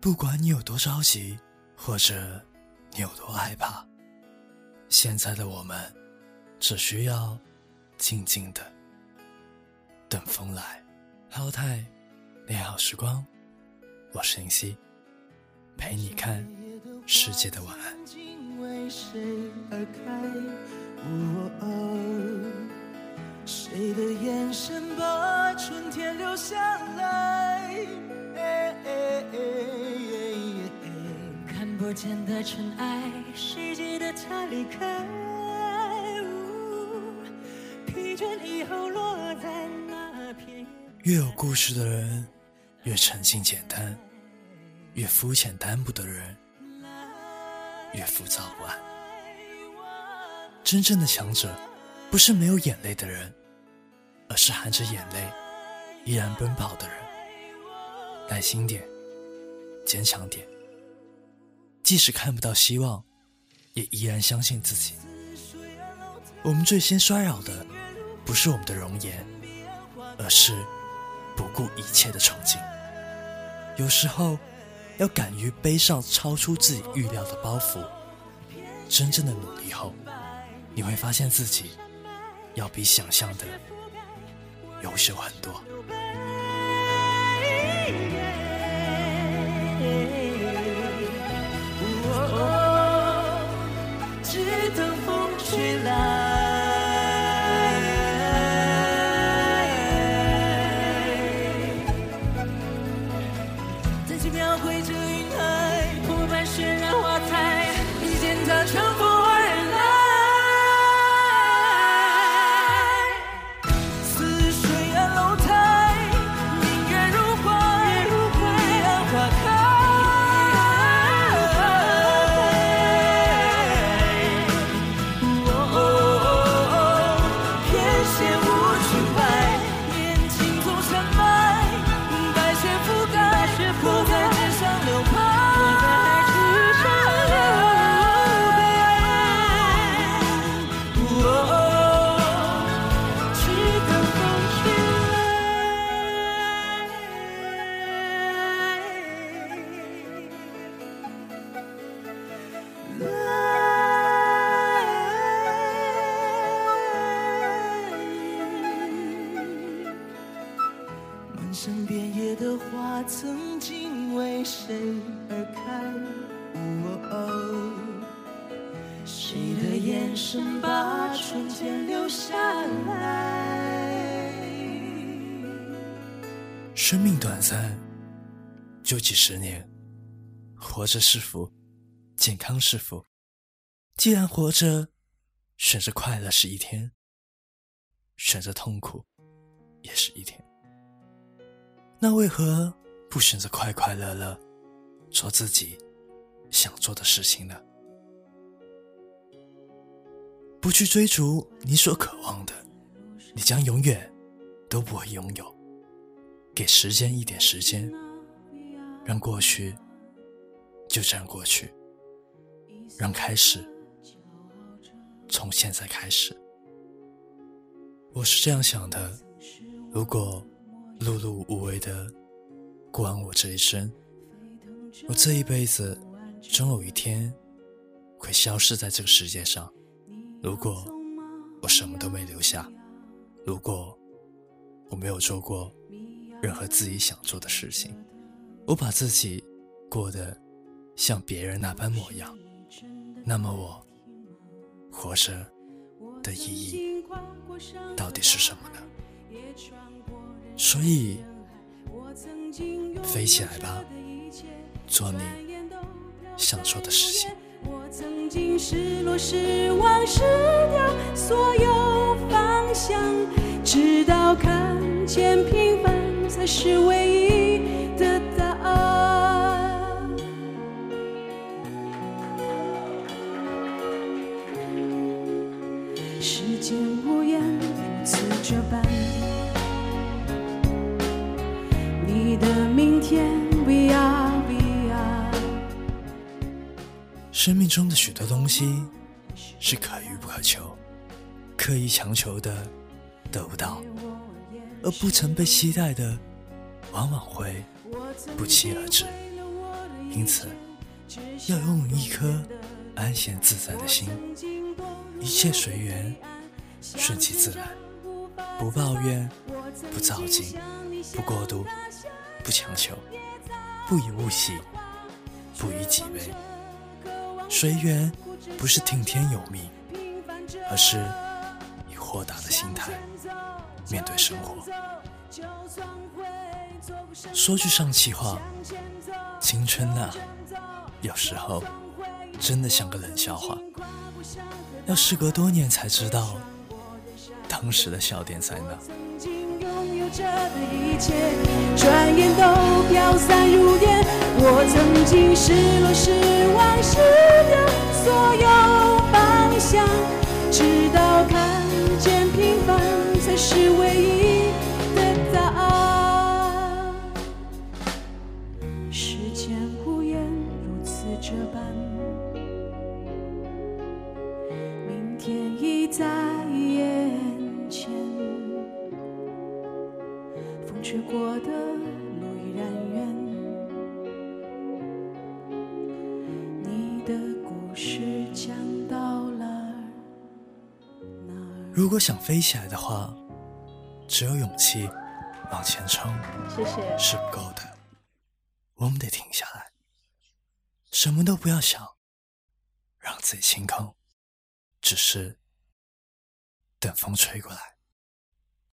不管你有多着急，或者你有多害怕，现在的我们只需要静静的等风来。浩泰，美好时光，我是林夕，陪你看世界的晚安。谁的眼神把春天留下来？不见的尘埃，世界的他离开。疲倦以后落在那片。越有故事的人，越沉静简单；越肤浅单薄的人，越浮躁不安。真正的强者。不是没有眼泪的人，而是含着眼泪依然奔跑的人。耐心点，坚强点，即使看不到希望，也依然相信自己。我们最先衰老的，不是我们的容颜，而是不顾一切的闯劲。有时候，要敢于背上超出自己预料的包袱。真正的努力后，你会发现自己。要比想象的优秀很多。身边野的花曾经为谁而开？谁的眼神把春天留下来？生命短暂，就几十年，活着是福，健康是福。既然活着，选择快乐是一天，选择痛苦也是一天。那为何不选择快快乐乐做自己想做的事情呢？不去追逐你所渴望的，你将永远都不会拥有。给时间一点时间，让过去就这样过去，让开始从现在开始。我是这样想的：如果。碌碌无为的过完我这一生，我这一辈子终有一天会消失在这个世界上。如果我什么都没留下，如果我没有做过任何自己想做的事情，我把自己过得像别人那般模样，那么我活着的意义到底是什么呢？所以，飞起来吧，做你想做的事情。我曾经失落、失望、失掉所有方向，直到看见平凡才是唯一的答案。时间无言，如此这般。生命中的许多东西是可遇不可求，刻意强求的得不到，而不曾被期待的，往往会不期而至。因此，要拥有一颗安闲自在的心，一切随缘，顺其自然，不抱怨，不躁进，不过度，不强求，不以物喜，不以己悲。随缘不是听天由命，而是以豁达的心态面对生活。说句上气话，青春啊，有时候真的像个冷笑话。要时隔多年才知道，当时的笑点在哪。着的一切转眼都飘散如烟。我曾经失落、失望、失掉所有方向，直到看见平凡才是唯一的答案。时间无言，如此这般，明天已在风吹过的路依然远。你的故事讲到了哪儿？如果想飞起来的话，只有勇气往前冲，谢谢。是不够的。我们得停下来，什么都不要想，让自己清空，只是等风吹过来。